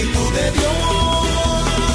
Espíritu de Saludos, Dios.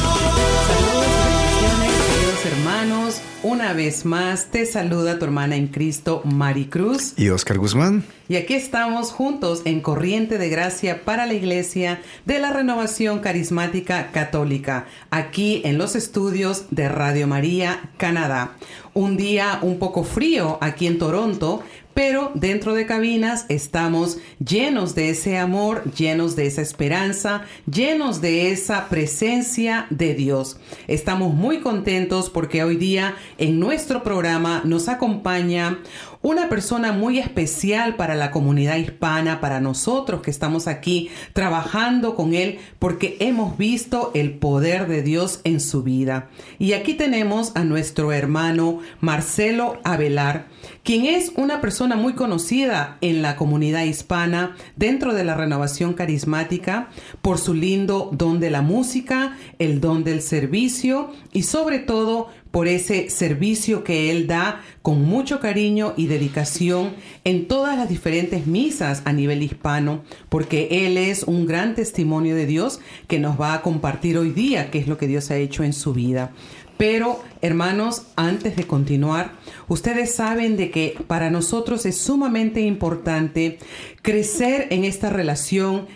bendiciones, queridos hermanos. Una vez más te saluda tu hermana en Cristo, Mari Cruz. Y Oscar Guzmán. Y aquí estamos juntos en Corriente de Gracia para la Iglesia de la Renovación Carismática Católica, aquí en los estudios de Radio María, Canadá. Un día un poco frío aquí en Toronto, pero dentro de cabinas estamos llenos de ese amor, llenos de esa esperanza, llenos de esa presencia de Dios. Estamos muy contentos porque hoy día en nuestro programa nos acompaña una persona muy especial para la comunidad hispana, para nosotros que estamos aquí trabajando con él, porque hemos visto el poder de Dios en su vida. Y aquí tenemos a nuestro hermano Marcelo Avelar, quien es una persona muy conocida en la comunidad hispana dentro de la renovación carismática por su lindo don de la música, el don del servicio y sobre todo por ese servicio que él da con mucho cariño y dedicación en todas las diferentes misas a nivel hispano, porque él es un gran testimonio de Dios que nos va a compartir hoy día qué es lo que Dios ha hecho en su vida. Pero, hermanos, antes de continuar, ustedes saben de que para nosotros es sumamente importante crecer en esta relación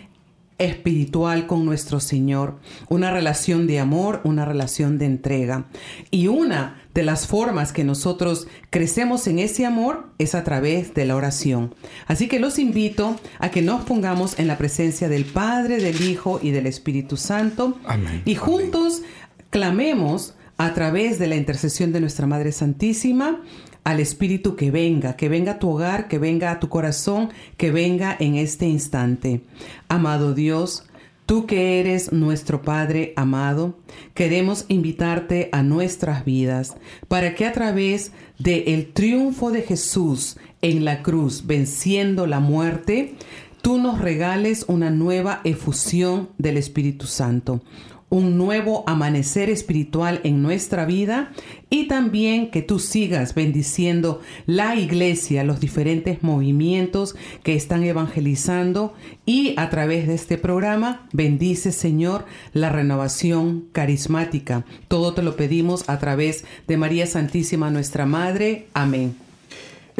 espiritual con nuestro Señor, una relación de amor, una relación de entrega. Y una de las formas que nosotros crecemos en ese amor es a través de la oración. Así que los invito a que nos pongamos en la presencia del Padre, del Hijo y del Espíritu Santo Amén. y juntos clamemos a través de la intercesión de nuestra Madre Santísima al Espíritu que venga, que venga a tu hogar, que venga a tu corazón, que venga en este instante. Amado Dios, tú que eres nuestro Padre amado, queremos invitarte a nuestras vidas para que a través del el triunfo de Jesús en la cruz, venciendo la muerte, tú nos regales una nueva efusión del Espíritu Santo un nuevo amanecer espiritual en nuestra vida y también que tú sigas bendiciendo la iglesia, los diferentes movimientos que están evangelizando y a través de este programa bendice Señor la renovación carismática. Todo te lo pedimos a través de María Santísima nuestra Madre. Amén.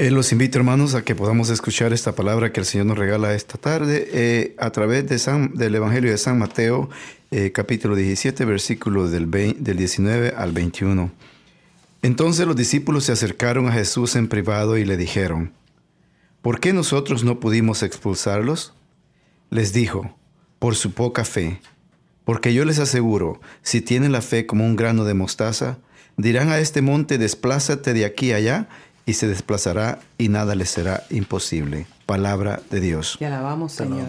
Eh, los invito, hermanos, a que podamos escuchar esta palabra que el Señor nos regala esta tarde eh, a través del Evangelio de San Mateo, eh, capítulo 17, versículos del, 20 del 19 al 21. Entonces los discípulos se acercaron a Jesús en privado y le dijeron, ¿por qué nosotros no pudimos expulsarlos? Les dijo, por su poca fe, porque yo les aseguro, si tienen la fe como un grano de mostaza, dirán a este monte, desplázate de aquí allá, y se desplazará y nada les será imposible. Palabra de Dios. Te alabamos, Señor.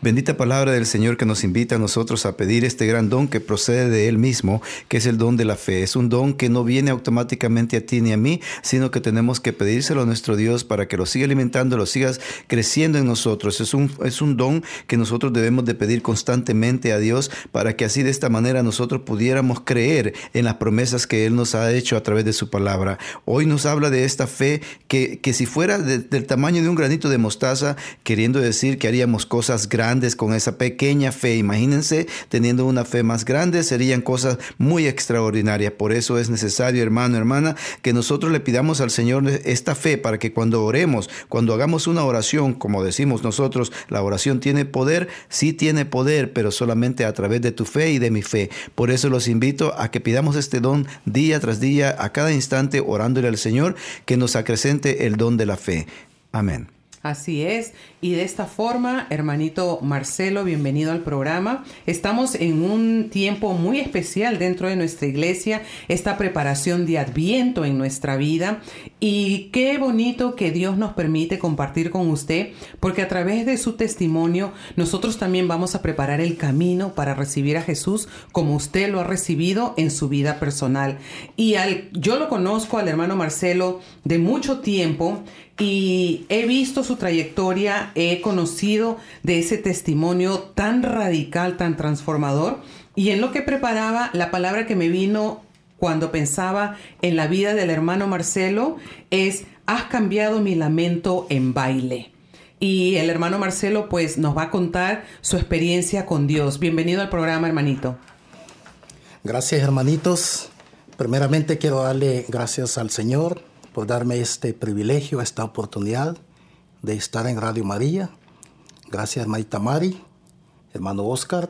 Bendita palabra del Señor que nos invita a nosotros a pedir este gran don que procede de Él mismo, que es el don de la fe. Es un don que no viene automáticamente a ti ni a mí, sino que tenemos que pedírselo a nuestro Dios para que lo siga alimentando, lo sigas creciendo en nosotros. Es un, es un don que nosotros debemos de pedir constantemente a Dios para que así de esta manera nosotros pudiéramos creer en las promesas que Él nos ha hecho a través de su palabra. Hoy nos habla de esta fe que, que si fuera de, del tamaño de un granito de mostaza, queriendo decir que haríamos cosas grandes con esa pequeña fe. Imagínense, teniendo una fe más grande, serían cosas muy extraordinarias. Por eso es necesario, hermano, hermana, que nosotros le pidamos al Señor esta fe para que cuando oremos, cuando hagamos una oración, como decimos nosotros, la oración tiene poder, sí tiene poder, pero solamente a través de tu fe y de mi fe. Por eso los invito a que pidamos este don día tras día, a cada instante, orándole al Señor, que nos acrecente el don de la fe. Amén. Así es. Y de esta forma, hermanito Marcelo, bienvenido al programa. Estamos en un tiempo muy especial dentro de nuestra iglesia, esta preparación de adviento en nuestra vida. Y qué bonito que Dios nos permite compartir con usted, porque a través de su testimonio nosotros también vamos a preparar el camino para recibir a Jesús como usted lo ha recibido en su vida personal. Y al, yo lo conozco al hermano Marcelo de mucho tiempo y he visto su trayectoria, he conocido de ese testimonio tan radical, tan transformador. Y en lo que preparaba, la palabra que me vino cuando pensaba en la vida del hermano Marcelo es, has cambiado mi lamento en baile. Y el hermano Marcelo pues nos va a contar su experiencia con Dios. Bienvenido al programa, hermanito. Gracias, hermanitos. Primeramente quiero darle gracias al Señor por darme este privilegio, esta oportunidad de estar en Radio María. Gracias, Maita Mari, hermano Oscar,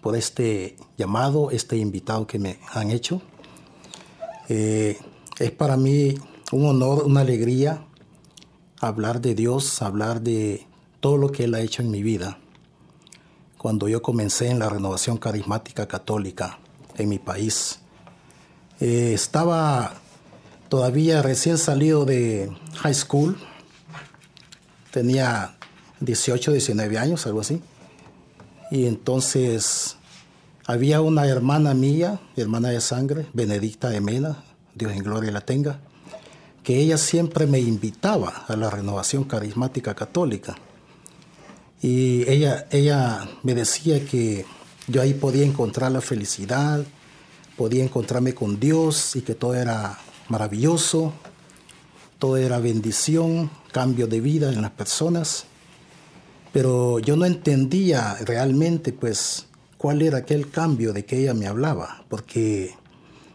por este llamado, este invitado que me han hecho. Eh, es para mí un honor, una alegría hablar de Dios, hablar de todo lo que Él ha hecho en mi vida. Cuando yo comencé en la renovación carismática católica en mi país, eh, estaba todavía recién salido de high school, tenía 18, 19 años, algo así. Y entonces había una hermana mía, hermana de sangre, Benedicta de Mena, Dios en gloria la tenga, que ella siempre me invitaba a la renovación carismática católica. Y ella, ella me decía que yo ahí podía encontrar la felicidad, podía encontrarme con Dios y que todo era maravilloso, todo era bendición, cambio de vida en las personas, pero yo no entendía realmente pues cuál era aquel cambio de que ella me hablaba, porque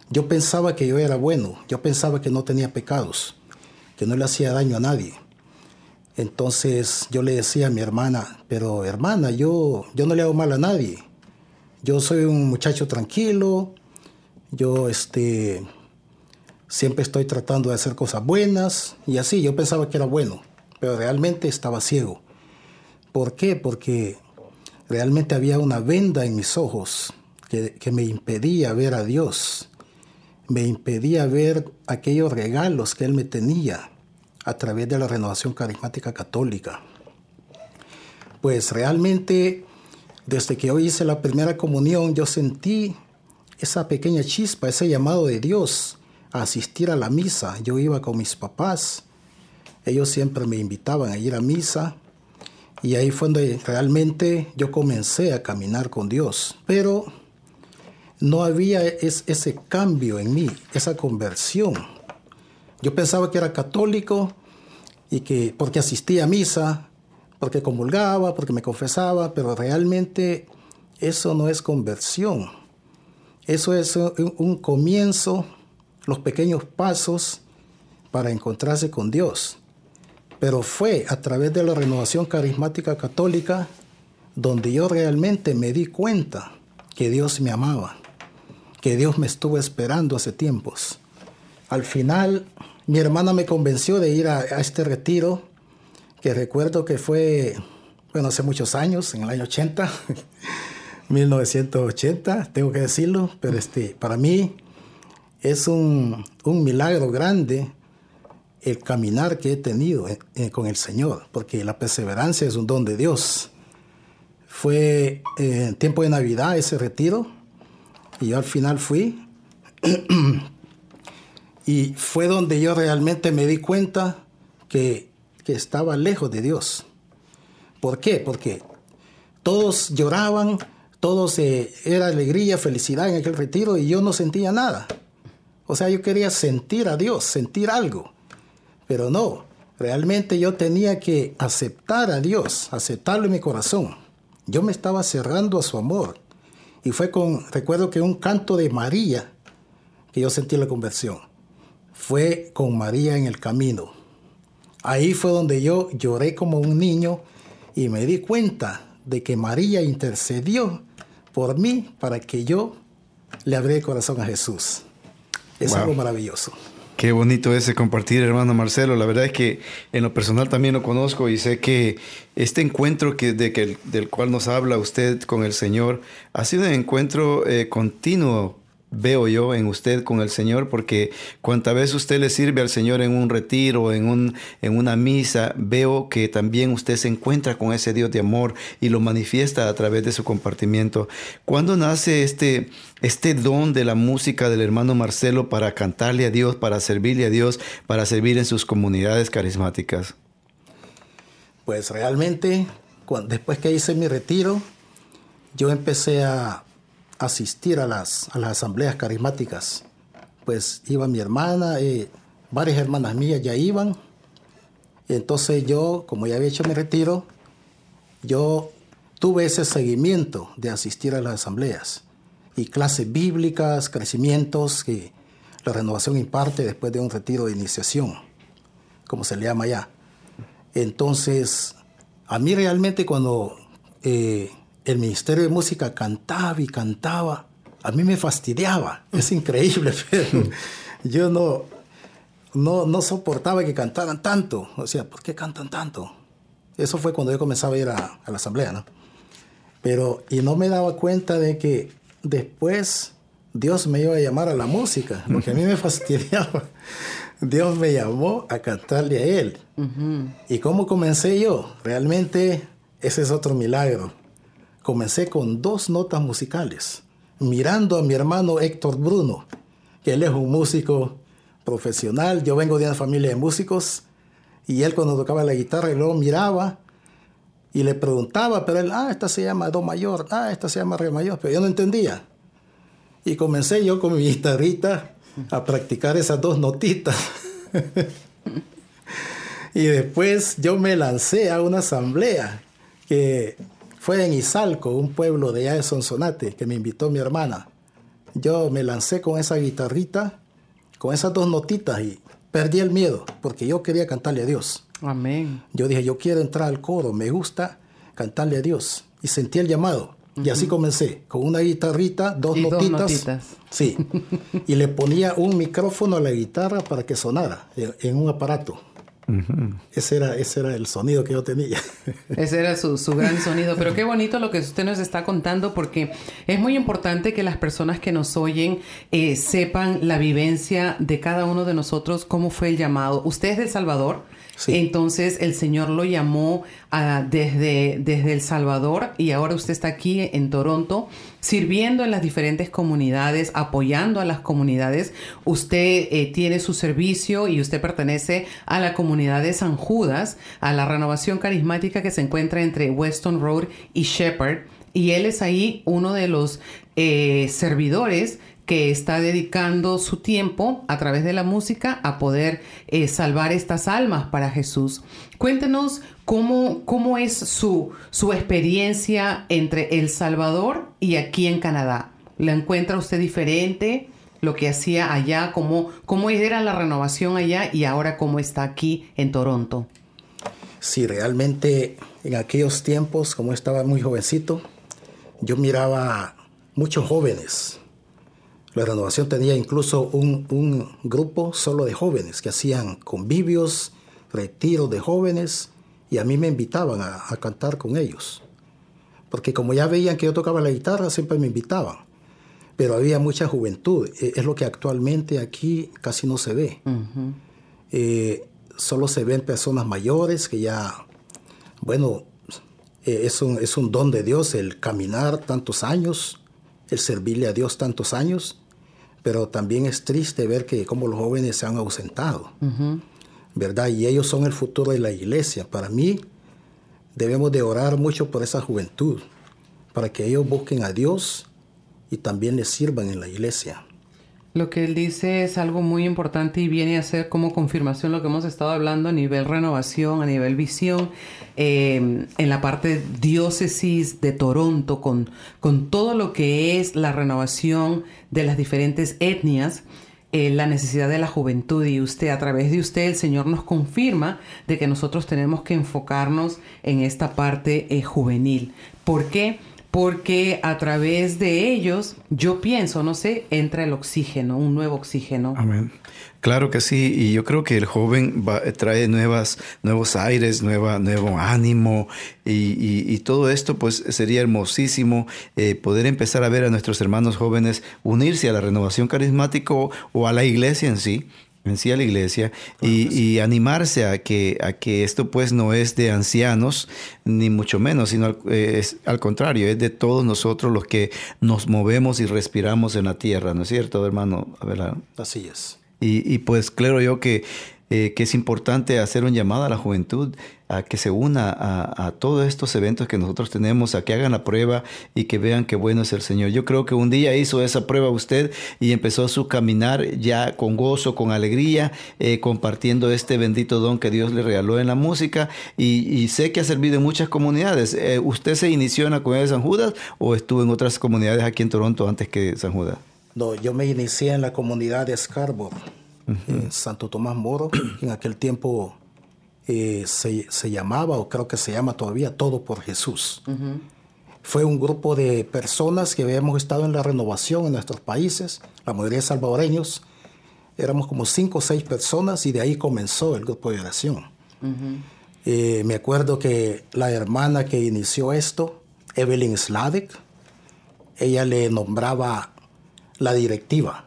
yo pensaba que yo era bueno, yo pensaba que no tenía pecados, que no le hacía daño a nadie. Entonces yo le decía a mi hermana, pero hermana, yo, yo no le hago mal a nadie. Yo soy un muchacho tranquilo, yo este, siempre estoy tratando de hacer cosas buenas y así, yo pensaba que era bueno, pero realmente estaba ciego. ¿Por qué? Porque realmente había una venda en mis ojos que, que me impedía ver a Dios, me impedía ver aquellos regalos que Él me tenía a través de la renovación carismática católica. Pues realmente, desde que yo hice la primera comunión, yo sentí esa pequeña chispa, ese llamado de Dios asistir a la misa. Yo iba con mis papás, ellos siempre me invitaban a ir a misa y ahí fue donde realmente yo comencé a caminar con Dios. Pero no había ese cambio en mí, esa conversión. Yo pensaba que era católico y que porque asistía a misa, porque comulgaba, porque me confesaba, pero realmente eso no es conversión. Eso es un comienzo los pequeños pasos para encontrarse con Dios. Pero fue a través de la renovación carismática católica donde yo realmente me di cuenta que Dios me amaba, que Dios me estuvo esperando hace tiempos. Al final, mi hermana me convenció de ir a, este retiro, que recuerdo que fue, bueno, hace muchos años, en el año 80, 1980, tengo que decirlo, pero este, para mí es un, milagro grande el caminar que he tenido eh, eh, con el Señor, porque la perseverancia es un don de Dios. Fue en eh, tiempo de Navidad ese retiro y yo al final fui y fue donde yo realmente me di cuenta que, que estaba lejos de Dios. ¿Por qué? Porque todos lloraban, todos era alegría, felicidad en aquel retiro y yo no sentía nada. O sea, yo quería sentir a Dios, sentir algo. Pero no, realmente yo tenía que aceptar a Dios, aceptarlo en mi corazón. Yo me estaba cerrando a su amor. Y fue con, recuerdo que un canto de María que yo sentí la conversión. Fue con María en el camino. Ahí fue donde yo lloré como un niño y me di cuenta de que María intercedió por mí para que yo le abriera el corazón a Jesús. Es algo maravilloso. Qué bonito ese compartir, hermano Marcelo. La verdad es que en lo personal también lo conozco y sé que este encuentro que, de que, del cual nos habla usted con el Señor ha sido un encuentro eh, continuo veo yo en usted con el Señor, porque cuanta vez usted le sirve al Señor en un retiro, en, un, en una misa, veo que también usted se encuentra con ese Dios de amor y lo manifiesta a través de su compartimiento. ¿Cuándo nace este, este don de la música del hermano Marcelo para cantarle a Dios, para servirle a Dios, para servir en sus comunidades carismáticas? Pues realmente, después que hice mi retiro, yo empecé a asistir a las, a las asambleas carismáticas. Pues iba mi hermana, y varias hermanas mías ya iban. entonces yo, como ya había hecho mi retiro, yo tuve ese seguimiento de asistir a las asambleas y clases bíblicas, crecimientos que la renovación imparte después de un retiro de iniciación, como se le llama ya. Entonces, a mí realmente cuando eh, el Ministerio de Música cantaba y cantaba. A mí me fastidiaba, es increíble, pero yo no, no, no soportaba que cantaran tanto. O sea, ¿por qué cantan tanto? Eso fue cuando yo comenzaba a ir a, la asamblea, ¿no? Pero, y no me daba cuenta de que después Dios me iba a llamar a la música, porque a mí me fastidiaba. Dios me llamó a cantarle a Él. ¿Y cómo comencé yo? Realmente ese es otro milagro comencé con dos notas musicales, mirando a mi hermano Héctor Bruno, que él es un músico profesional, yo vengo de una familia de músicos, y él cuando tocaba la guitarra, y luego miraba y le preguntaba, pero él, ah, esta se llama Do mayor, ah, esta se llama Re mayor, pero yo no entendía. Y comencé yo con mi guitarrita a practicar esas dos notitas. y después yo me lancé a una asamblea que fue en Izalco, un pueblo de allá de Sonsonate, que me invitó mi hermana. Yo me lancé con esa guitarrita, con esas dos notitas y perdí el miedo, porque yo quería cantarle a Dios. Amén. Yo dije, yo quiero entrar al coro, me gusta cantarle a Dios. Y sentí el llamado. Y así comencé, con una guitarrita, dos notitas. Dos notitas. Sí. y le ponía un micrófono a la guitarra para que sonara en un aparato ese, era, ese era el sonido que yo tenía. Ese era su, gran sonido. Pero qué bonito lo que usted nos está contando porque es muy importante que las personas que nos oyen eh, sepan la vivencia de cada uno de nosotros, cómo fue el llamado. Usted es de Salvador. Entonces el Señor lo llamó desde, desde El Salvador y ahora usted está aquí en Toronto sirviendo en las diferentes comunidades, apoyando a las comunidades. Usted eh, tiene su servicio y usted pertenece a la comunidad de San Judas, a la renovación carismática que se encuentra entre Weston Road y Shepherd. Y él es ahí uno de los eh, servidores que está dedicando su tiempo a través de la música a poder eh, salvar estas almas para Jesús. Cuéntenos cómo, cómo es su, su experiencia entre El Salvador y aquí en Canadá. ¿La encuentra usted diferente? Lo que hacía allá, cómo, cómo era la renovación allá y ahora cómo está aquí en Toronto. Sí, realmente en aquellos tiempos, como estaba muy jovencito, yo miraba muchos jóvenes la renovación tenía incluso un, grupo solo de jóvenes que hacían convivios, retiros de jóvenes y a mí me invitaban a, cantar con ellos. Porque como ya veían que yo tocaba la guitarra, siempre me invitaban. Pero había mucha juventud. E, es lo que actualmente aquí casi no se ve. Eh, solo se ven personas mayores que ya, bueno, eh, es, un, es un don de Dios el caminar tantos años, el servirle a Dios tantos años pero también es triste ver que como los jóvenes se han ausentado, ¿verdad? Y ellos son el futuro de la iglesia. Para mí debemos de orar mucho por esa juventud, para que ellos busquen a Dios y también les sirvan en la iglesia. Lo que él dice es algo muy importante y viene a ser como confirmación lo que hemos estado hablando a nivel renovación, a nivel visión, eh, en la parte diócesis de Toronto, con, con todo lo que es la renovación de las diferentes etnias. Eh, la necesidad de la juventud y usted, a través de usted, el Señor nos confirma de que nosotros tenemos que enfocarnos en esta parte eh, juvenil. ¿Por qué? Porque a través de ellos, yo pienso, no sé, entra el oxígeno, un nuevo oxígeno. Amén. Claro que sí, y yo creo que el joven trae nuevas, nuevos aires, nuevo ánimo, y, todo esto pues sería hermosísimo eh, poder empezar a ver a nuestros hermanos jóvenes unirse a la renovación carismática o a la iglesia en sí, en sí a la iglesia y, animarse a que, a que esto pues no es de ancianos ni mucho menos, sino al, eh, es, al contrario, es de todos nosotros los que nos movemos y respiramos en la tierra, ¿no es cierto, hermano? Así es. Y, y pues claro yo que eh, que es importante hacer un llamado a la juventud a que se una a, todos estos eventos que nosotros tenemos, a que hagan la prueba y que vean qué bueno es el Señor. Yo creo que un día hizo esa prueba usted y empezó su caminar ya con gozo, con alegría, eh, compartiendo este bendito don que Dios le regaló en la música y, sé que ha servido en muchas comunidades. Eh, ¿Usted se inició en la comunidad de San Judas o estuvo en otras comunidades aquí en Toronto antes que San Judas? No, yo me inicié en la comunidad de Scarborough Santo Tomás Moro. En aquel tiempo eh, se, llamaba, o creo que se llama todavía, Todo por Jesús. Fue un grupo de personas que habíamos estado en la renovación en nuestros países, la mayoría salvadoreños. Éramos como cinco o seis personas y de ahí comenzó el grupo de oración. Eh, me acuerdo que la hermana que inició esto, Evelyn Sladek, ella le nombraba la directiva.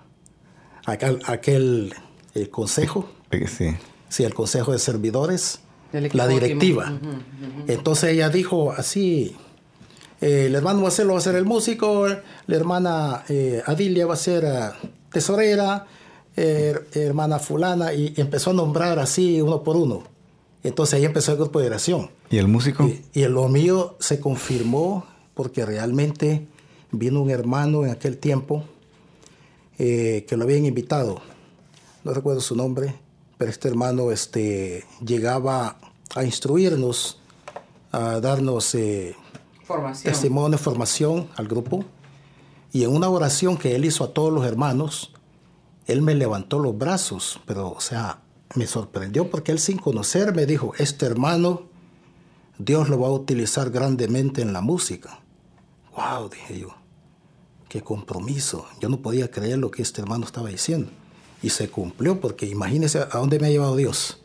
aquel el consejo. Sí. Sí, el consejo de servidores, la directiva. Entonces ella dijo así, eh, el hermano Marcelo va a ser el músico, la hermana eh, Adilia va a ser eh, tesorera, hermana fulana, y empezó a nombrar así uno por uno. Entonces ahí empezó el grupo de oración. ¿Y el músico? Y, y lo mío se confirmó porque realmente vino un hermano en aquel tiempo que lo habían invitado no recuerdo su nombre, pero este hermano este, llegaba a instruirnos, a darnos eh, testimonio, formación al grupo. Y en una oración que él hizo a todos los hermanos, él me levantó los brazos, pero o sea, me sorprendió porque él sin conocerme dijo, este hermano, Dios lo va a utilizar grandemente en la música. ¡Wow! dije yo, qué compromiso. Yo no podía creer lo que este hermano estaba diciendo y se cumplió, porque imagínense a dónde me ha llevado Dios.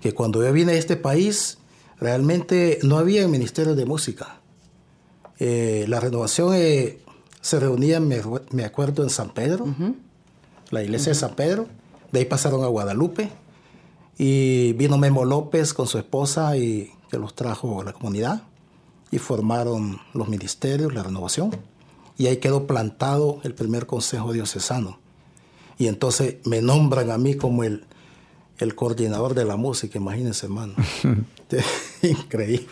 Que cuando yo vine a este país, realmente no había ministerio de música. Eh, la renovación eh, se reunía, me, acuerdo, en San Pedro, la iglesia de San Pedro. De ahí pasaron a Guadalupe y vino Memo López con su esposa y que los trajo a la comunidad y formaron los ministerios, la renovación. Y ahí quedó plantado el primer consejo diocesano y entonces me nombran a mí como el, el coordinador de la música, imagínense, hermano. Increíble.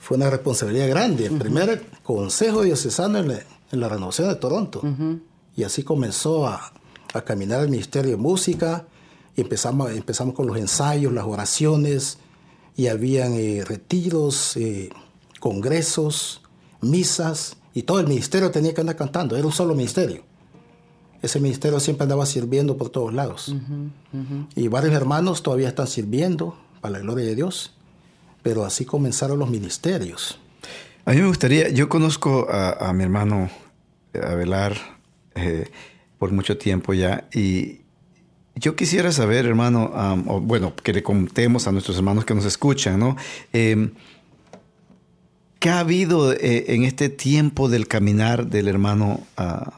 Fue una responsabilidad grande. El primer consejo diocesano en la, renovación de Toronto. Y así comenzó a, caminar el Ministerio de Música. Y empezamos, empezamos con los ensayos, las oraciones. Y habían eh, retiros, eh, congresos, misas. Y todo el ministerio tenía que andar cantando. Era un solo ministerio ese ministerio siempre andaba sirviendo por todos lados. Y varios hermanos todavía están sirviendo para la gloria de Dios, pero así comenzaron los ministerios. A mí me gustaría, yo conozco a, mi hermano Abelar eh, por mucho tiempo ya y yo quisiera saber, hermano, bueno, que le contemos a nuestros hermanos que nos escuchan, ¿no? Em, ¿Qué ha habido eh, en este tiempo del caminar del hermano uh,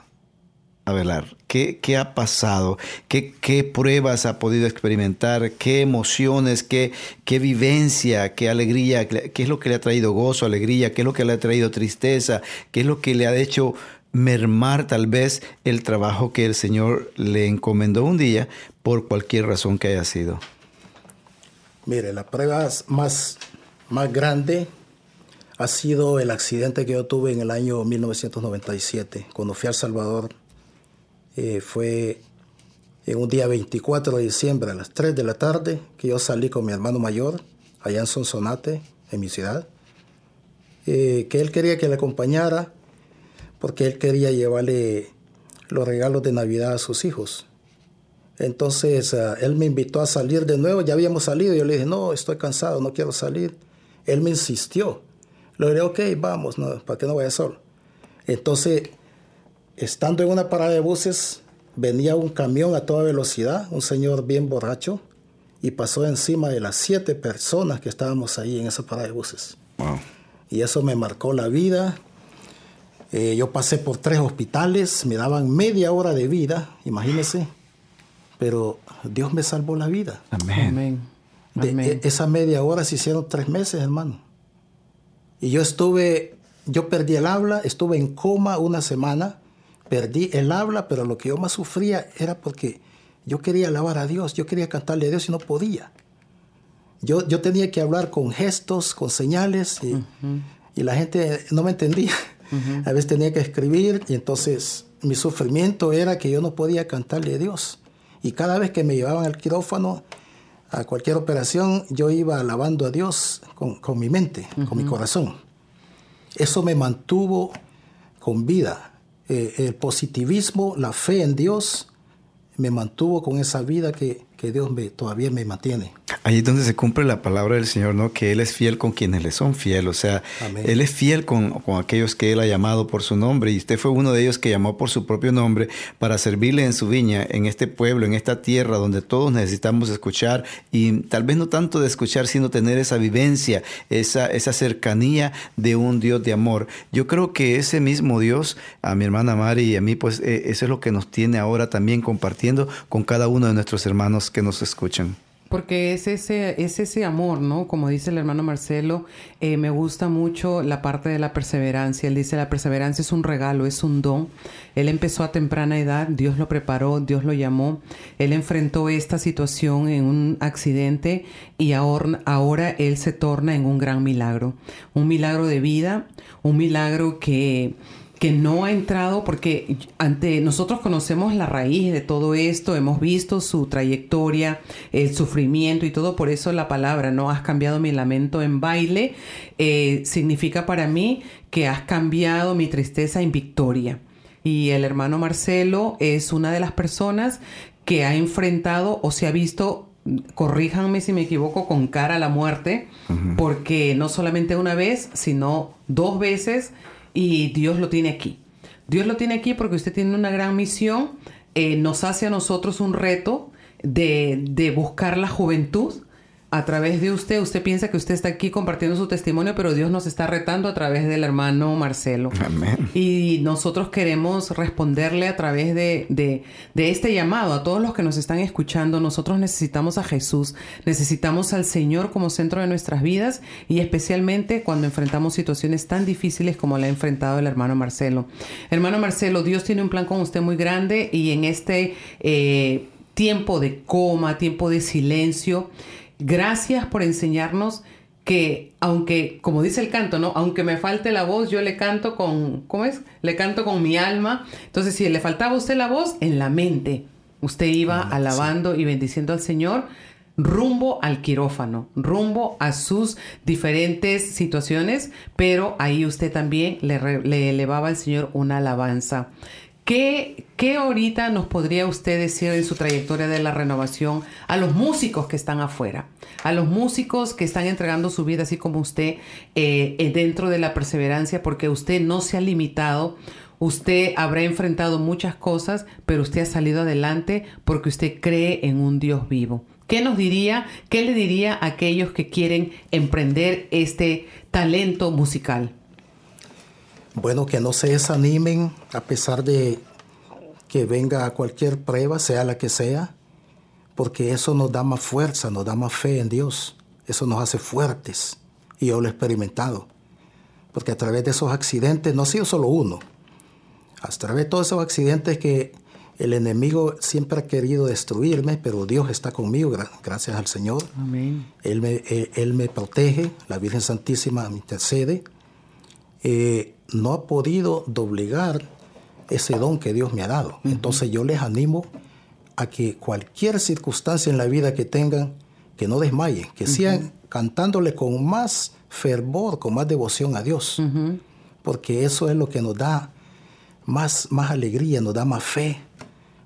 Abelar, ¿qué, ¿qué, ha pasado? ¿Qué, ¿Qué, pruebas ha podido experimentar? ¿Qué emociones? Qué, ¿Qué vivencia? ¿Qué alegría? ¿Qué es lo que le ha traído gozo, alegría? ¿Qué es lo que le ha traído tristeza? ¿Qué es lo que le ha hecho mermar tal vez el trabajo que el Señor le encomendó un día por cualquier razón que haya sido? Mire, la prueba más, más grande ha sido el accidente que yo tuve en el año 1997, cuando fui a El Salvador Eh, fue en un día 24 de diciembre a las 3 de la tarde que yo salí con mi hermano mayor allá en Sonsonate, en mi ciudad, eh, que él quería que le acompañara porque él quería llevarle los regalos de Navidad a sus hijos. Entonces ah, él me invitó a salir de nuevo, ya habíamos salido, yo le dije, no, estoy cansado, no quiero salir. Él me insistió. Le dije, ok, vamos, no, para que no vaya solo. Entonces, estando en una parada de buses, venía un camión a toda velocidad, un señor bien borracho, y pasó encima de las siete personas que estábamos ahí en esa parada de buses. Y eso me marcó la vida. Eh, yo pasé por tres hospitales, me daban media hora de vida, imagínense, pero Dios me salvó la vida. Amén. De e- esa media hora se hicieron tres meses, hermano. Y yo estuve, yo perdí el habla, estuve en coma una semana, perdí el habla, pero lo que yo más sufría era porque yo quería alabar a Dios, yo quería cantarle a Dios y no podía. Yo, yo tenía que hablar con gestos, con señales, y, y la gente no me entendía. A veces tenía que escribir, y entonces mi sufrimiento era que yo no podía cantarle a Dios. Y cada vez que me llevaban al quirófano, a cualquier operación, yo iba alabando a Dios con, con mi mente, con mi corazón. Eso me mantuvo con vida. Eh, el positivismo, la fe en Dios, me mantuvo con esa vida que, que Dios me, todavía me mantiene. Ahí es donde se cumple la palabra del Señor, ¿no? Que Él es fiel con quienes le son fiel. O sea, Amén. Él es fiel con, con, aquellos que Él ha llamado por su nombre. Y usted fue uno de ellos que llamó por su propio nombre para servirle en su viña, en este pueblo, en esta tierra donde todos necesitamos escuchar. Y tal vez no tanto de escuchar, sino tener esa vivencia, esa, esa cercanía de un Dios de amor. Yo creo que ese mismo Dios, a mi hermana Mari y a mí, pues eh, eso es lo que nos tiene ahora también compartiendo con cada uno de nuestros hermanos que nos escuchan. Porque es ese, es ese amor, ¿no? Como dice el hermano Marcelo, eh, me gusta mucho la parte de la perseverancia. Él dice, la perseverancia es un regalo, es un don. Él empezó a temprana edad, Dios lo preparó, Dios lo llamó. Él enfrentó esta situación en un accidente y ahora, ahora él se torna en un gran milagro. Un milagro de vida, un milagro que que no ha entrado porque ante nosotros conocemos la raíz de todo esto, hemos visto su trayectoria, el sufrimiento y todo, por eso la palabra no has cambiado mi lamento en baile eh, significa para mí que has cambiado mi tristeza en victoria. Y el hermano Marcelo es una de las personas que ha enfrentado o se ha visto corríjanme si me equivoco, con cara a la muerte, uh -huh. porque no solamente una vez, sino dos veces y Dios lo tiene aquí. Dios lo tiene aquí porque usted tiene una gran misión, eh, nos hace a nosotros un reto de, de, buscar la juventud a través de usted. Usted piensa que usted está aquí compartiendo su testimonio, pero Dios nos está retando a través del hermano Marcelo. Amén. Y nosotros queremos responderle a través de, de, de, este llamado a todos los que nos están escuchando. Nosotros necesitamos a Jesús, necesitamos al Señor como centro de nuestras vidas y especialmente cuando enfrentamos situaciones tan difíciles como la ha enfrentado el hermano Marcelo. Hermano Marcelo, Dios tiene un plan con usted muy grande y en este eh, tiempo de coma, tiempo de silencio, Gracias por enseñarnos que aunque, como dice el canto, ¿no? Aunque me falte la voz, yo le canto con, ¿cómo es? Le canto con mi alma. Entonces, si le faltaba a usted la voz, en la mente, usted iba ah, alabando sí. y bendiciendo al Señor rumbo al quirófano, rumbo a sus diferentes situaciones, pero ahí usted también le, le elevaba al Señor una alabanza. ¿Qué, ¿Qué, ahorita nos podría usted decir en su trayectoria de la renovación a los músicos que están afuera? A los músicos que están entregando su vida así como usted eh, dentro de la perseverancia porque usted no se ha limitado. Usted habrá enfrentado muchas cosas, pero usted ha salido adelante porque usted cree en un Dios vivo. ¿Qué nos diría, qué le diría a aquellos que quieren emprender este talento musical? Bueno, que no se desanimen a pesar de que venga cualquier prueba, sea la que sea, porque eso nos da más fuerza, nos da más fe en Dios, eso nos hace fuertes. Y yo lo he experimentado, porque a través de esos accidentes, no ha sido solo uno, a través de todos esos accidentes que el enemigo siempre ha querido destruirme, pero Dios está conmigo, gracias al Señor. Amén. Él me, él, él me protege, la Virgen Santísima me intercede. Eh, no ha podido doblegar ese don que Dios me ha dado. Entonces yo les animo a que cualquier circunstancia en la vida que tengan, que no desmayen, que sigan cantándole con más fervor, con más devoción a Dios. Porque eso es lo que nos da más, más alegría, nos da más fe,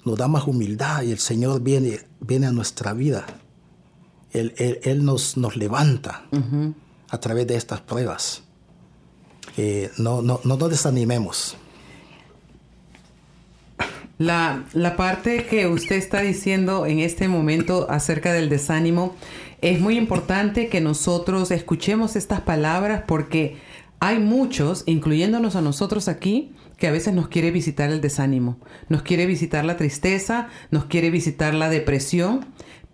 nos da más humildad y el Señor viene, viene a nuestra vida. Él, él, nos, nos levanta a través de estas pruebas. No, no, no nos desanimemos. La, la, parte que usted está diciendo en este momento acerca del desánimo, es muy importante que nosotros escuchemos estas palabras porque hay muchos, incluyéndonos a nosotros aquí, que a veces nos quiere visitar el desánimo, nos quiere visitar la tristeza, nos quiere visitar la depresión,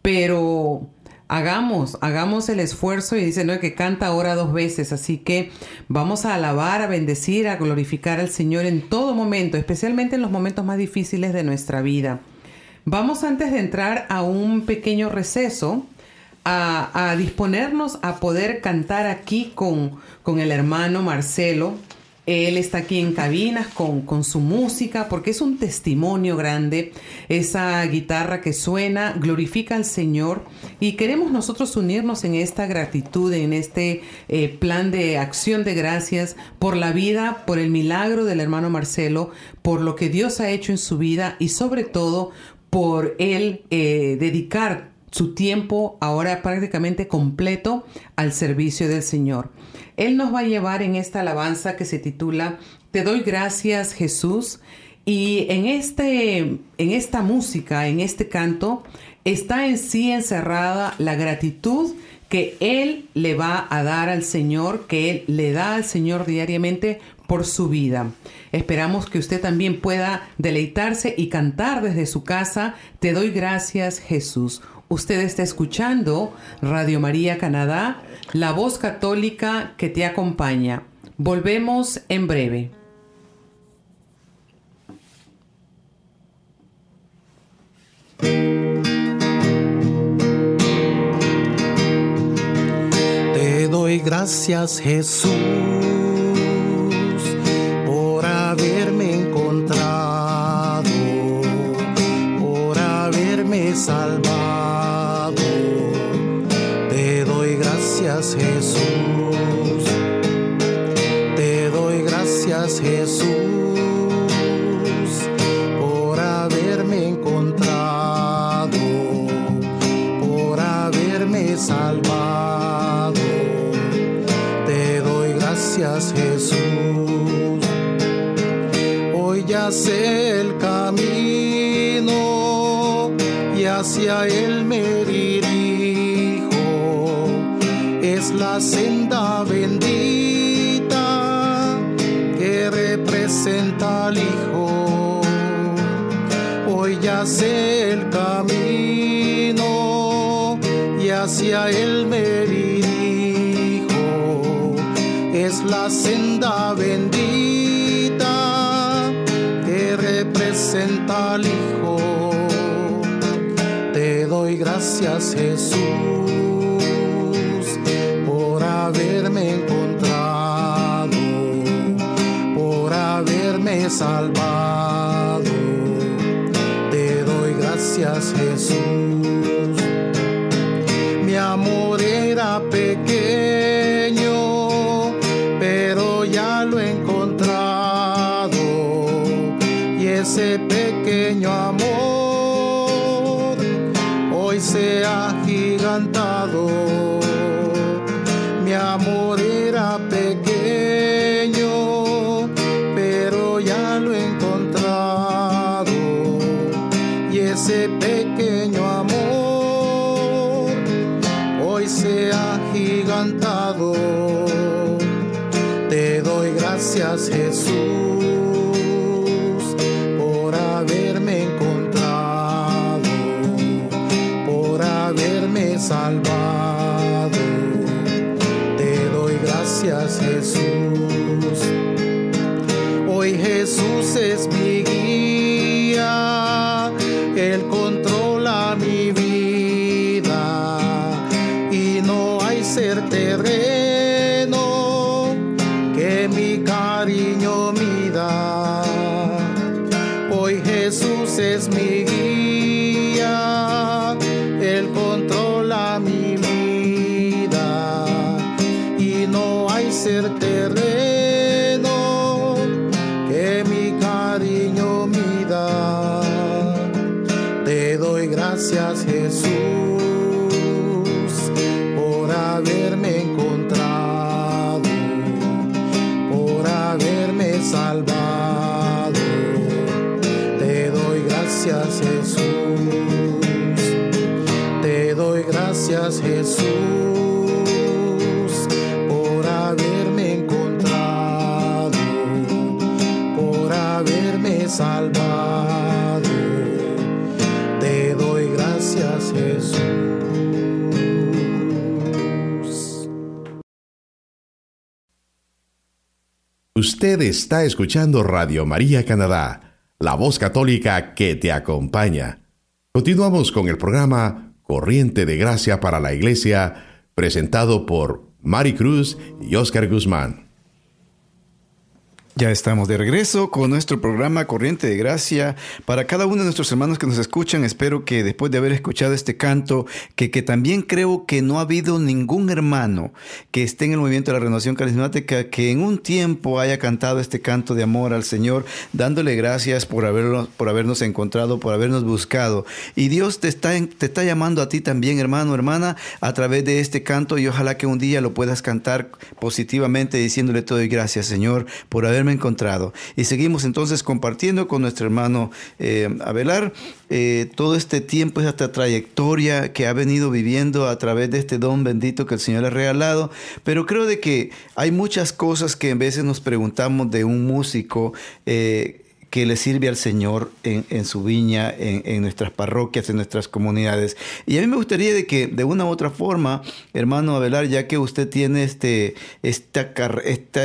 pero hagamos, hagamos el esfuerzo y dice, no, que canta ahora dos veces, así que vamos a alabar, a bendecir, a glorificar al Señor en todo momento, especialmente en los momentos más difíciles de nuestra vida. Vamos antes de entrar a un pequeño receso, a, a disponernos a poder cantar aquí con, con el hermano Marcelo él está aquí en cabinas con, su música porque es un testimonio grande. Esa guitarra que suena glorifica al Señor y queremos nosotros unirnos en esta gratitud, en este eh, plan de acción de gracias por la vida, por el milagro del hermano Marcelo, por lo que Dios ha hecho en su vida y sobre todo por él eh, dedicar su tiempo ahora prácticamente completo al servicio del Señor. Él nos va a llevar en esta alabanza que se titula Te doy gracias Jesús. Y en, este, en esta música, en este canto, está en sí encerrada la gratitud que Él le va a dar al Señor, que Él le da al Señor diariamente por su vida. Esperamos que usted también pueda deleitarse y cantar desde su casa, Te doy gracias Jesús. Usted está escuchando Radio María Canadá, la voz católica que te acompaña. Volvemos en breve. Te doy gracias Jesús por haberme encontrado, por haberme salvado Jesús. Te doy gracias Jesús por haberme encontrado, por haberme salvado. Te doy gracias Jesús. Hoy ya sé el camino y hacia él Sé el camino y hacia él me dirijo. Es la senda bendita que representa al Hijo. Te doy gracias Jesús haberme encontrado, por haberme salvado. Ese pequeño amor hoy se ha gigantado. Te doy gracias Jesús Usted está escuchando Radio María Canadá, la voz católica que te acompaña. Continuamos con el programa Corriente de Gracia para la Iglesia, presentado por Mari Cruz y Oscar Guzmán. Ya estamos de regreso con nuestro programa Corriente de Gracia. Para cada uno de nuestros hermanos que nos escuchan, espero que después de haber escuchado este canto, que, también creo que no ha habido ningún hermano que esté en el movimiento de la renovación carismática que en un tiempo haya cantado este canto de amor al Señor, dándole gracias por, haberlo, por habernos encontrado, por habernos buscado. Y Dios te está, te está llamando a ti también, hermano, hermana, a través de este canto y ojalá que un día lo puedas cantar positivamente diciéndole todo y gracias, Señor, por haberme encontrado. Y seguimos entonces compartiendo con nuestro hermano eh, Abelar eh, todo este tiempo, esta trayectoria que ha venido viviendo a través de este don bendito que el Señor ha regalado. Pero creo de que hay muchas cosas que en veces nos preguntamos de un músico. Eh, que le sirve al Señor en, su viña, en, en, nuestras parroquias, en nuestras comunidades. Y a mí me gustaría de que de una u otra forma, hermano Abelar, ya que usted tiene este, esta, esta,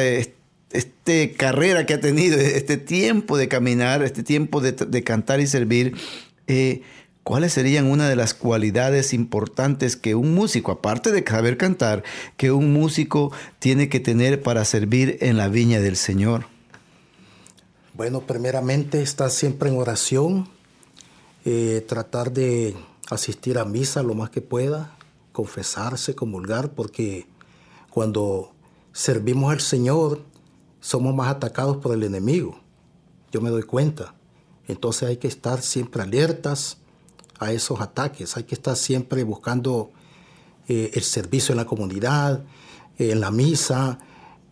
este carrera que ha tenido, este tiempo de caminar, este tiempo de, cantar y servir, eh, ¿cuáles serían una de las cualidades importantes que un músico, aparte de saber cantar, que un músico tiene que tener para servir en la viña del Señor? Bueno, primeramente estar siempre en oración, eh, tratar de asistir a misa lo más que pueda, confesarse, comulgar, porque cuando servimos al Señor somos más atacados por el enemigo. Yo me doy cuenta. Entonces hay que estar siempre alertas a esos ataques, hay que estar siempre buscando eh, el servicio en la comunidad, eh, en la misa,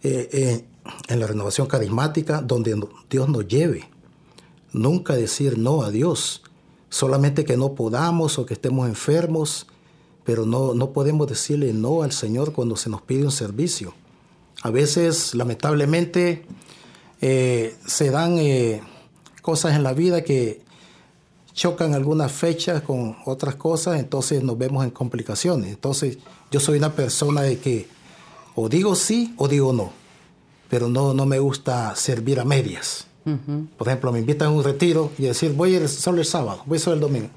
eh, en la renovación carismática, donde Dios nos lleve. Nunca decir no a Dios, solamente que no podamos o que estemos enfermos, pero no, no podemos decirle no al Señor cuando se nos pide un servicio. A veces, lamentablemente, eh, se dan eh, cosas en la vida que chocan algunas fechas con otras cosas, entonces nos vemos en complicaciones. Entonces, yo soy una persona de que o digo sí o digo no, pero no, no me gusta servir a medias. Por ejemplo, me invitan a un retiro y decir, voy ir solo el sábado, voy solo el domingo.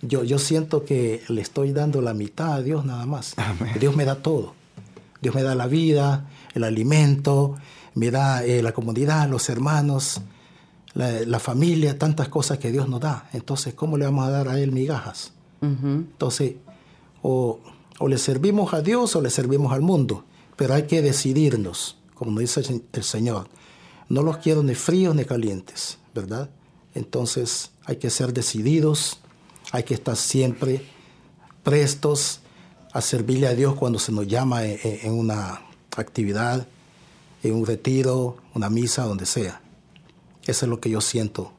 Yo, yo siento que le estoy dando la mitad a Dios nada más. Dios me da todo. Dios me da la vida, el alimento, me da eh, la comunidad, los hermanos, la, la, familia, tantas cosas que Dios nos da. Entonces, ¿cómo le vamos a dar a Él migajas? Uh -huh. Entonces, o, o, le servimos a Dios o le servimos al mundo, pero hay que decidirnos, como dice el Señor. No los quiero ni fríos ni calientes, ¿verdad? Entonces, hay que ser decididos, hay que estar siempre prestos a servirle a Dios cuando se nos llama en, en una actividad, en un retiro, una misa, donde sea. Eso es lo que yo siento.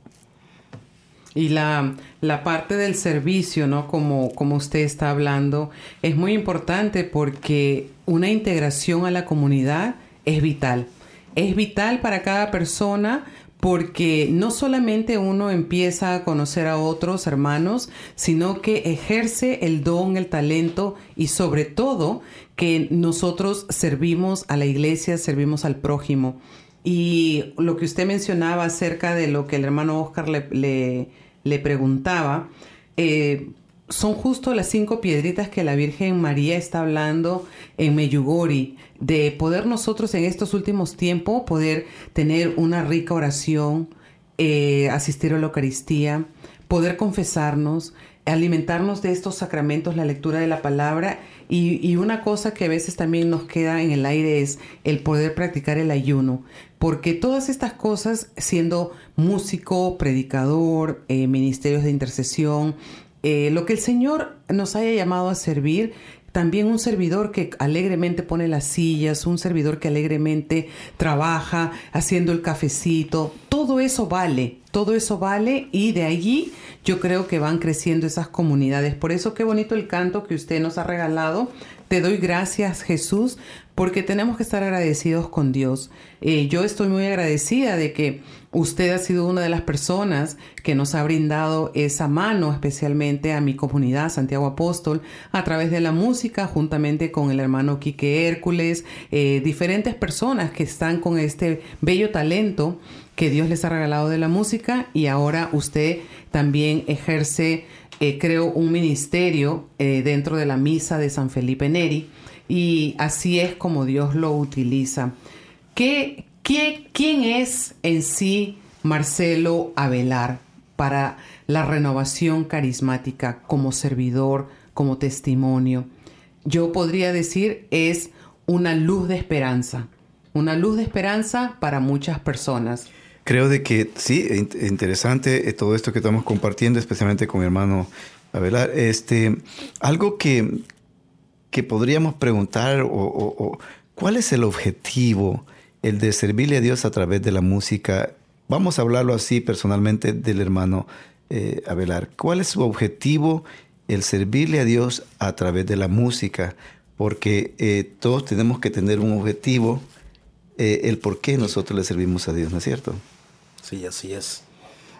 Y la, la parte del servicio, ¿no? Como, como usted está hablando, es muy importante porque una integración a la comunidad es vital. Es vital para cada persona porque no solamente uno empieza a conocer a otros hermanos, sino que ejerce el don, el talento y sobre todo que nosotros servimos a la iglesia, servimos al prójimo. Y lo que usted mencionaba acerca de lo que el hermano Oscar le, le, preguntaba, eh, son justo las cinco piedritas que la Virgen María está hablando en Meyugori, de poder nosotros en estos últimos tiempos poder tener una rica oración, eh, asistir a la Eucaristía, poder confesarnos, alimentarnos de estos sacramentos, la lectura de la palabra y, una cosa que a veces también nos queda en el aire es el poder practicar el ayuno, porque todas estas cosas, siendo músico, predicador, eh, ministerios de intercesión, eh, lo que el Señor nos haya llamado a servir, también un servidor que alegremente pone las sillas, un servidor que alegremente trabaja haciendo el cafecito, todo eso vale, todo eso vale y de allí yo creo que van creciendo esas comunidades. Por eso qué bonito el canto que usted nos ha regalado. Te doy gracias Jesús porque tenemos que estar agradecidos con Dios. Eh, yo estoy muy agradecida de que usted ha sido una de las personas que nos ha brindado esa mano, especialmente a mi comunidad Santiago Apóstol, a través de la música, juntamente con el hermano Quique Hércules, eh, diferentes personas que están con este bello talento que Dios les ha regalado de la música y ahora usted también ejerce, eh, creo, un ministerio dentro de la misa de San Felipe Neri y así es como Dios lo utiliza. ¿Qué, quién es en sí Marcelo Avelar para la renovación carismática como servidor, como testimonio? Yo podría decir es una luz de esperanza, una luz de esperanza para muchas personas. Creo de que sí, interesante eh, todo esto que estamos compartiendo, especialmente con mi hermano Avelar. Este, algo que, que podríamos preguntar o, cuál es el objetivo, el de servirle a Dios a través de la música. Vamos a hablarlo así personalmente del hermano eh, Abelar. ¿Cuál es su objetivo, el servirle a Dios a través de la música? Porque eh, todos tenemos que tener un objetivo, eh, el por qué nosotros le servimos a Dios, ¿no es cierto? Sí, así es.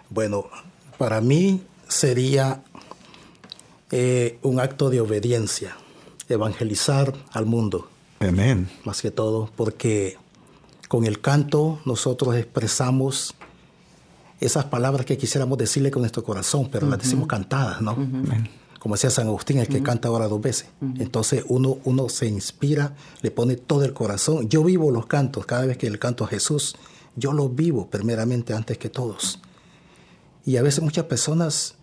Bueno, para mí sería un acto de obediencia evangelizar al mundo. Amén. Más que todo, porque con el canto nosotros expresamos esas palabras que quisiéramos decirle con nuestro corazón, pero las decimos cantadas, ¿no? Como decía San Agustín, el que canta ahora dos veces. Entonces uno, uno se inspira, le pone todo el corazón. Yo vivo los cantos, cada vez que le canto a Jesús, yo los vivo primeramente antes que todos. Y a veces muchas personas,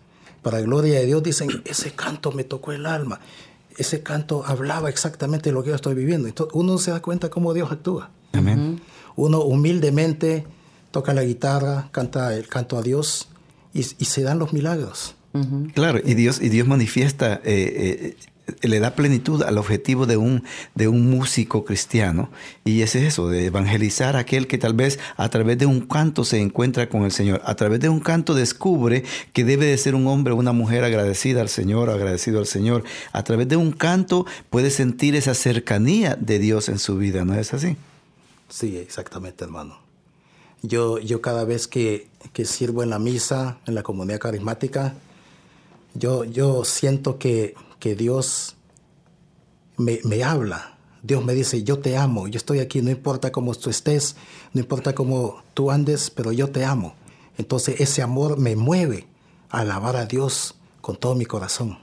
para gloria de Dios, dicen, ese canto me tocó el alma ese canto hablaba exactamente de lo que yo estoy viviendo. Entonces, uno se da cuenta cómo Dios actúa. Amén. Uno humildemente toca la guitarra, canta el canto a Dios y, se dan los milagros. Claro, y Dios, y Dios manifiesta eh, eh, le da plenitud al objetivo de un, de un músico cristiano. Y es eso, de evangelizar a aquel que tal vez a través de un canto se encuentra con el Señor. A través de un canto descubre que debe de ser un hombre o una mujer agradecida al Señor, agradecido al Señor. A través de un canto puede sentir esa cercanía de Dios en su vida, ¿no es así? Sí, exactamente, hermano. Yo, yo cada vez que, que sirvo en la misa, en la comunidad carismática, yo, yo siento que que Dios me, habla. Dios me dice, yo te amo, yo estoy aquí, no importa cómo tú estés, no importa cómo tú andes, pero yo te amo. Entonces ese amor me mueve a alabar a Dios con todo mi corazón.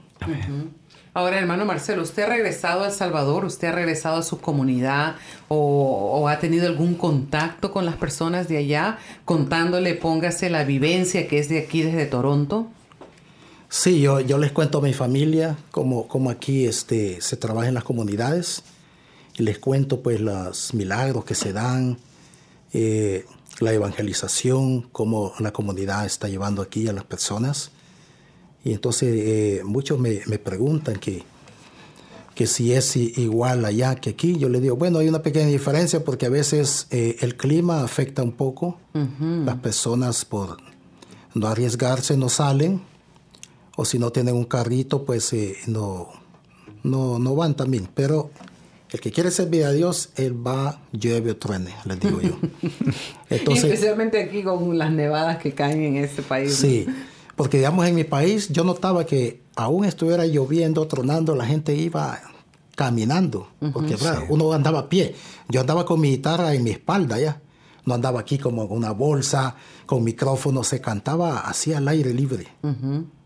Ahora, hermano Marcelo, ¿usted ha regresado a El Salvador? ¿Usted ha regresado a su comunidad o, ha tenido algún contacto con las personas de allá contándole, póngase la vivencia que es de aquí desde Toronto? Sí, yo, yo les cuento a mi familia cómo, cómo aquí este, se trabaja en las comunidades y les cuento pues los milagros que se dan, eh, la evangelización, cómo la comunidad está llevando aquí a las personas. Y entonces eh, muchos me, me, preguntan que, que si es igual allá que aquí. Yo les digo, bueno, hay una pequeña diferencia porque a veces eh, el clima afecta un poco. Las personas por no arriesgarse no salen o si no tienen un carrito, pues eh, no, no, no van también. Pero el que quiere servir a Dios, él va, llueve o truene, les digo yo. Entonces, especialmente aquí con las nevadas que caen en este país. Sí, porque digamos en mi país yo notaba que aún estuviera lloviendo, tronando, la gente iba caminando, porque uno andaba a pie. Yo andaba con mi guitarra en mi espalda ya. No andaba aquí como con una bolsa, con micrófono, se cantaba así al aire libre.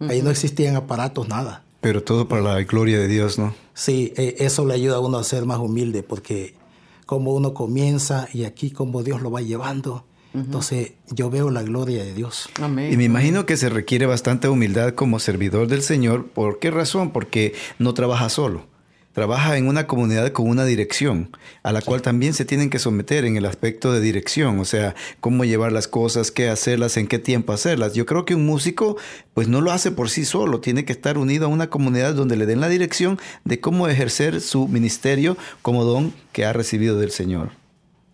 Ahí no existían aparatos, nada. Pero todo para la gloria de Dios, ¿no? Sí, e, eso le ayuda a uno a ser más humilde, porque como uno comienza y aquí como Dios lo va llevando, Entonces yo veo la gloria de Dios. Amén. Y me imagino que se requiere bastante humildad como servidor del Señor. ¿Por qué razón? Porque no trabaja solo. Trabaja en una comunidad con una dirección, a la cual también se tienen que someter en el aspecto de dirección, o sea, cómo llevar las cosas, qué hacerlas, en qué tiempo hacerlas. Yo creo que un músico pues no lo hace por sí solo, tiene que estar unido a una comunidad donde le den la dirección de cómo ejercer su ministerio como don que ha recibido del Señor.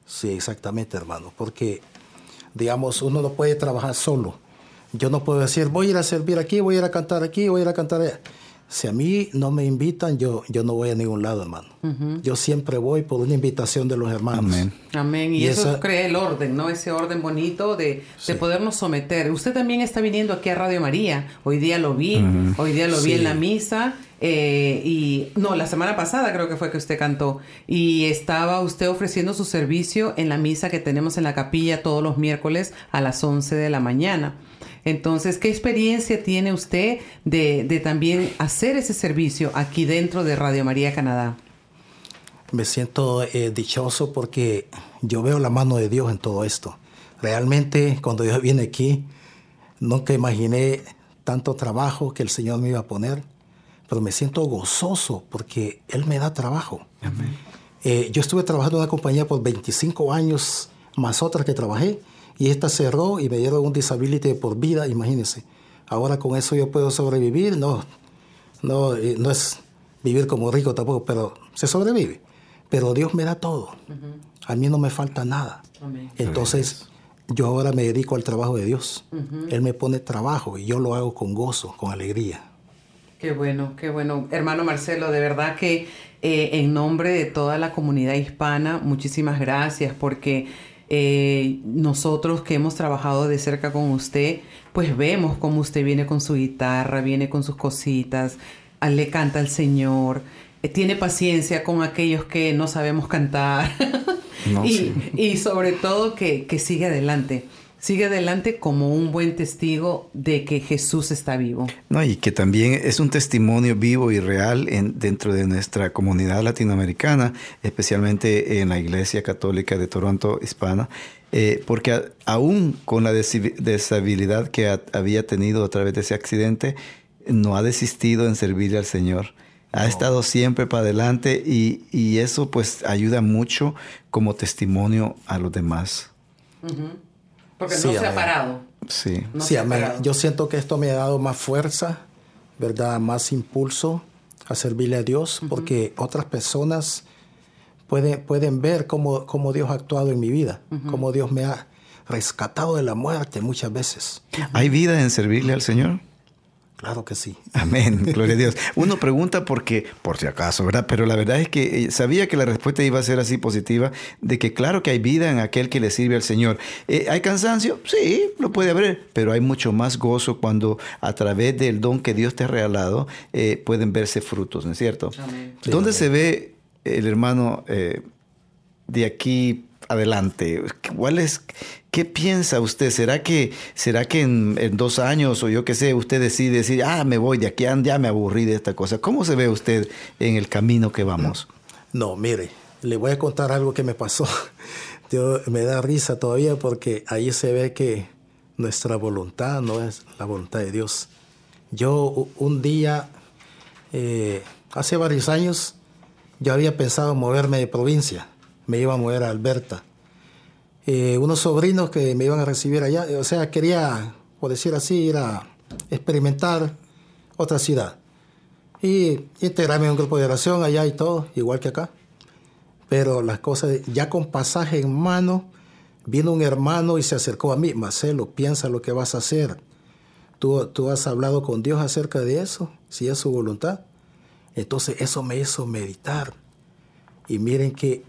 Sí, exactamente, hermano, porque, digamos, uno no puede trabajar solo. Yo no puedo decir, voy a ir a servir aquí, voy a ir a cantar aquí, voy a ir a cantar allá. Si a mí no me invitan, yo, yo no voy a ningún lado, hermano. Yo siempre voy por una invitación de los hermanos. Amén. Amén. Y, Y eso esa- crea el orden, ¿no? Ese orden bonito de, de podernos someter. Usted también está viniendo aquí a Radio María. Hoy día lo vi, hoy día lo vi en la misa. eh, y no, la semana pasada creo que fue que usted cantó. Y estaba usted ofreciendo su servicio en la misa que tenemos en la capilla todos los miércoles a las 11 de la mañana. Entonces, ¿qué experiencia tiene usted de, de también hacer ese servicio aquí dentro de Radio María Canadá? Me siento eh, dichoso porque yo veo la mano de Dios en todo esto. Realmente, cuando yo vine aquí, nunca imaginé tanto trabajo que el Señor me iba a poner, pero me siento gozoso porque Él me da trabajo. Eh, yo estuve trabajando en una compañía por 25 años, más otras que trabajé, y esta cerró y me dieron un disability por vida, imagínense. Ahora con eso yo puedo sobrevivir, no, no, eh, no es vivir como rico tampoco, pero se sobrevive. Pero Dios me da todo. A mí no me falta nada. Amén. Entonces, yo ahora me dedico al trabajo de Dios. Él me pone trabajo y yo lo hago con gozo, con alegría. Qué bueno, qué bueno. Hermano Marcelo, de verdad que eh, en nombre de toda la comunidad hispana, muchísimas gracias porque eh, nosotros que hemos trabajado de cerca con usted, pues vemos cómo usted viene con su guitarra, viene con sus cositas, ah, le canta al Señor, eh, tiene paciencia con aquellos que no sabemos cantar No, y, sí. y sobre todo que, que sigue adelante. Sigue adelante como un buen testigo de que Jesús está vivo. No, y que también es un testimonio vivo y real en, dentro de nuestra comunidad latinoamericana, especialmente en la Iglesia Católica de Toronto Hispana, eh, porque a- aún con la deshabilidad que ha- había tenido a través de ese accidente, no ha desistido en servirle al Señor. Ha estado siempre para adelante y, y eso pues ayuda mucho como testimonio a los demás. Porque Sí, no se ha parado. Sí. No sí, parado. Yo siento que esto me ha dado más fuerza, ¿verdad? Más impulso a servirle a Dios, porque otras personas pueden, pueden ver cómo, cómo Dios ha actuado en mi vida, cómo Dios me ha rescatado de la muerte muchas veces. ¿Hay vida en servirle al Señor? Claro que sí. Amén, gloria a Dios. Uno pregunta porque, por si acaso, ¿verdad? Pero la verdad es que eh, sabía que la respuesta iba a ser así positiva, de que claro que hay vida en aquel que le sirve al Señor. Eh, ¿Hay cansancio? Sí, lo puede haber, pero hay mucho más gozo cuando a través del don que Dios te ha regalado eh, pueden verse frutos, ¿no es cierto? Amén. Sí, ¿Dónde amén. se ve el hermano eh, de aquí adelante? ¿Cuál ¿Qué piensa usted? ¿Será que, será que en, dos años o yo qué sé, usted decide decir, ah, me voy de aquí, ya me aburrí de esta cosa? ¿Cómo se ve usted en el camino que vamos? No, mire, le voy a contar algo que me pasó. Yo, me da risa todavía porque ahí se ve que nuestra voluntad no es la voluntad de Dios. Yo un día, eh, hace varios años, yo había pensado moverme de provincia. Me iba a mover a Alberta. Eh, unos sobrinos que me iban a recibir allá, o sea, quería, por decir así, ir a experimentar otra ciudad y integrarme en un grupo de oración allá y todo, igual que acá. Pero las cosas, ya con pasaje en mano, vino un hermano y se acercó a mí, Marcelo, piensa lo que vas a hacer. ¿Tú, tú has hablado con Dios acerca de eso, si es su voluntad. Entonces eso me hizo meditar. Y miren que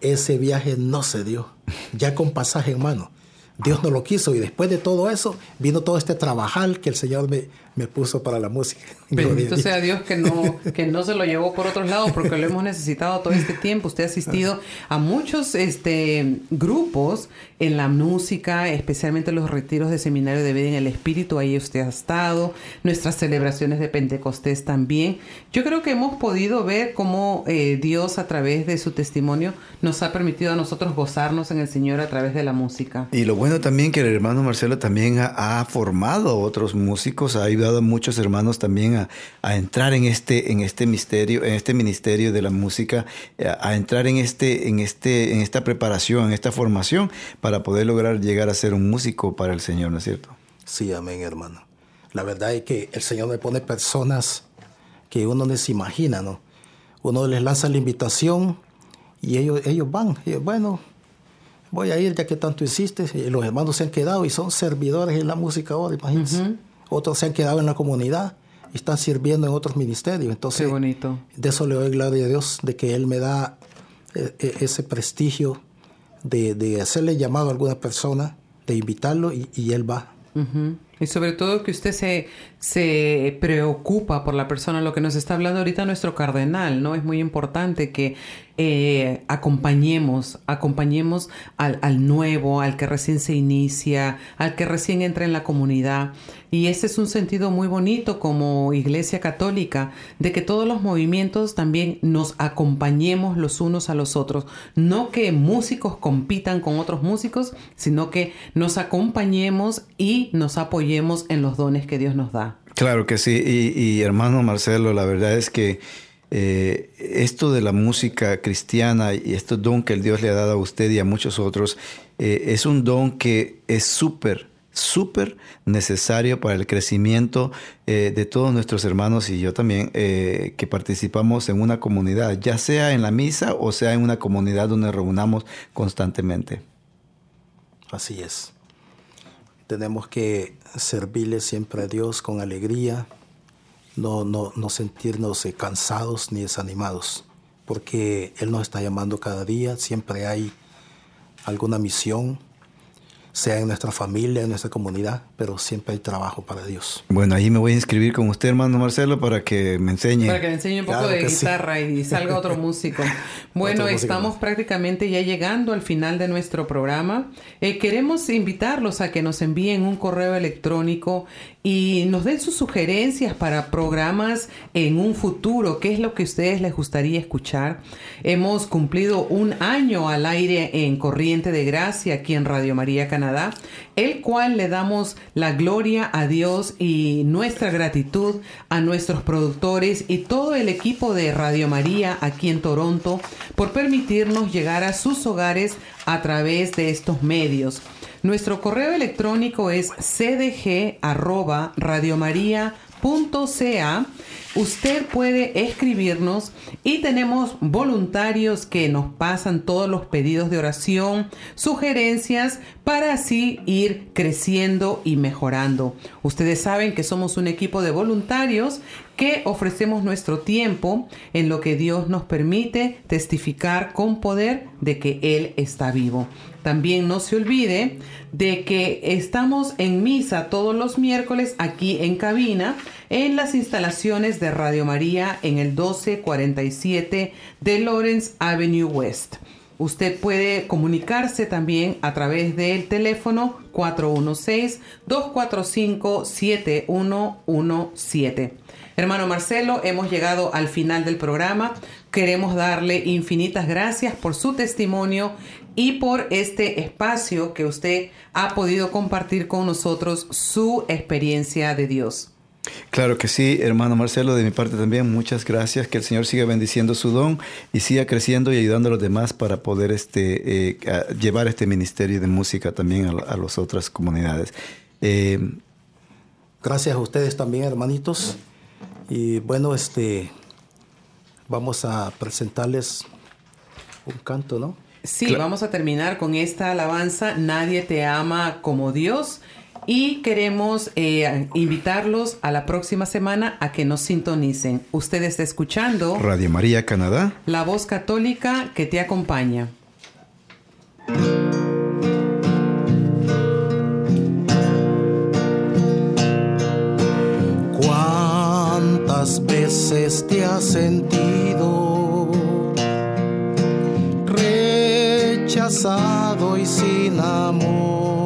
ese viaje no se dio, ya con pasaje en mano. Dios no lo quiso y después de todo eso vino todo este trabajar que el Señor me, me puso para la música. Bendito sea Dios que no, que no se lo llevó por otros lados porque lo hemos necesitado todo este tiempo. Usted ha asistido a muchos este, grupos en la música, especialmente los retiros de seminario de vida en el Espíritu, ahí usted ha estado, nuestras celebraciones de Pentecostés también. Yo creo que hemos podido ver cómo eh, Dios a través de su testimonio nos ha permitido a nosotros gozarnos en el Señor a través de la música. Y lo bueno también que el hermano Marcelo también ha, ha formado otros músicos, ha ayudado a muchos hermanos también a, a, entrar en este, en este misterio, en este ministerio de la música, a, a entrar en este, en este, en esta preparación, en esta formación para poder lograr llegar a ser un músico para el Señor, ¿no es cierto? Sí, amén, hermano. La verdad es que el Señor me pone personas que uno no se imagina, ¿no? Uno les lanza la invitación y ellos, ellos van. Y bueno, voy a ir ya que tanto insistes. Y los hermanos se han quedado y son servidores en la música ahora, imagínense. Uh -huh. Otros se han quedado en la comunidad y están sirviendo en otros ministerios. Entonces, Qué bonito. de eso le doy gloria a Dios, de que Él me da eh, ese prestigio de, de, hacerle llamado a alguna persona, de invitarlo y, y Él va. Uh -huh. Y sobre todo que usted se, se preocupa por la persona, lo que nos está hablando ahorita nuestro cardenal, ¿no? Es muy importante que eh, acompañemos, acompañemos al, al, nuevo, al que recién se inicia, al que recién entra en la comunidad. Y ese es un sentido muy bonito como Iglesia Católica, de que todos los movimientos también nos acompañemos los unos a los otros. No que músicos compitan con otros músicos, sino que nos acompañemos y nos apoyemos en los dones que Dios nos da. Claro que sí. Y, y hermano Marcelo, la verdad es que eh, esto de la música cristiana y este don que el Dios le ha dado a usted y a muchos otros, eh, es un don que es súper, súper necesario para el crecimiento eh, de todos nuestros hermanos y yo también, que participamos en una comunidad, ya sea en la misa o sea en una comunidad donde reunamos constantemente. Así es. Tenemos que servirle siempre a Dios con alegría, no, no, no sentirnos eh, cansados ni desanimados, porque Él nos está llamando cada día, siempre hay alguna misión, sea en nuestra familia, en nuestra comunidad, pero siempre hay trabajo para Dios. Bueno, ahí me voy a inscribir con usted, hermano Marcelo, para que me enseñe. Para que me enseñe un poco claro de guitarra sí. y salga otro músico. Bueno, otro estamos músico. prácticamente ya llegando al final de nuestro programa. Eh, queremos invitarlos a que nos envíen un correo electrónico y nos den sus sugerencias para programas en un futuro, qué es lo que a ustedes les gustaría escuchar. Hemos cumplido un año al aire en Corriente de Gracia aquí en Radio María Canadá, el cual le damos la gloria a Dios y nuestra gratitud a nuestros productores y todo el equipo de Radio María aquí en Toronto por permitirnos llegar a sus hogares a través de estos medios. Nuestro correo electrónico es cdg@radiomaria.ca. Usted puede escribirnos y tenemos voluntarios que nos pasan todos los pedidos de oración, sugerencias para así ir creciendo y mejorando. Ustedes saben que somos un equipo de voluntarios que ofrecemos nuestro tiempo en lo que Dios nos permite testificar con poder de que Él está vivo. También no se olvide de que estamos en misa todos los miércoles aquí en cabina en las instalaciones de Radio María en el 1247 de Lawrence Avenue West. Usted puede comunicarse también a través del teléfono 416-245-7117. Hermano Marcelo, hemos llegado al final del programa. Queremos darle infinitas gracias por su testimonio y por este espacio que usted ha podido compartir con nosotros su experiencia de Dios. Claro que sí, hermano Marcelo, de mi parte también muchas gracias, que el Señor siga bendiciendo su don y siga creciendo y ayudando a los demás para poder este, eh, llevar este ministerio de música también a, a las otras comunidades. Eh, gracias a ustedes también, hermanitos. Y bueno, este, vamos a presentarles un canto, ¿no? Sí, vamos a terminar con esta alabanza, Nadie te ama como Dios. Y queremos eh, invitarlos a la próxima semana a que nos sintonicen. Usted está escuchando Radio María Canadá, la voz católica que te acompaña. ¿Cuántas veces te has sentido? Rechazado y sin amor,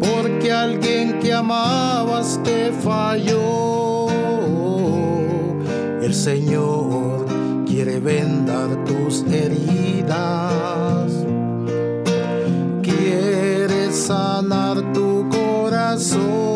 porque alguien que amabas te falló. El Señor quiere vendar tus heridas, quiere sanar tu corazón.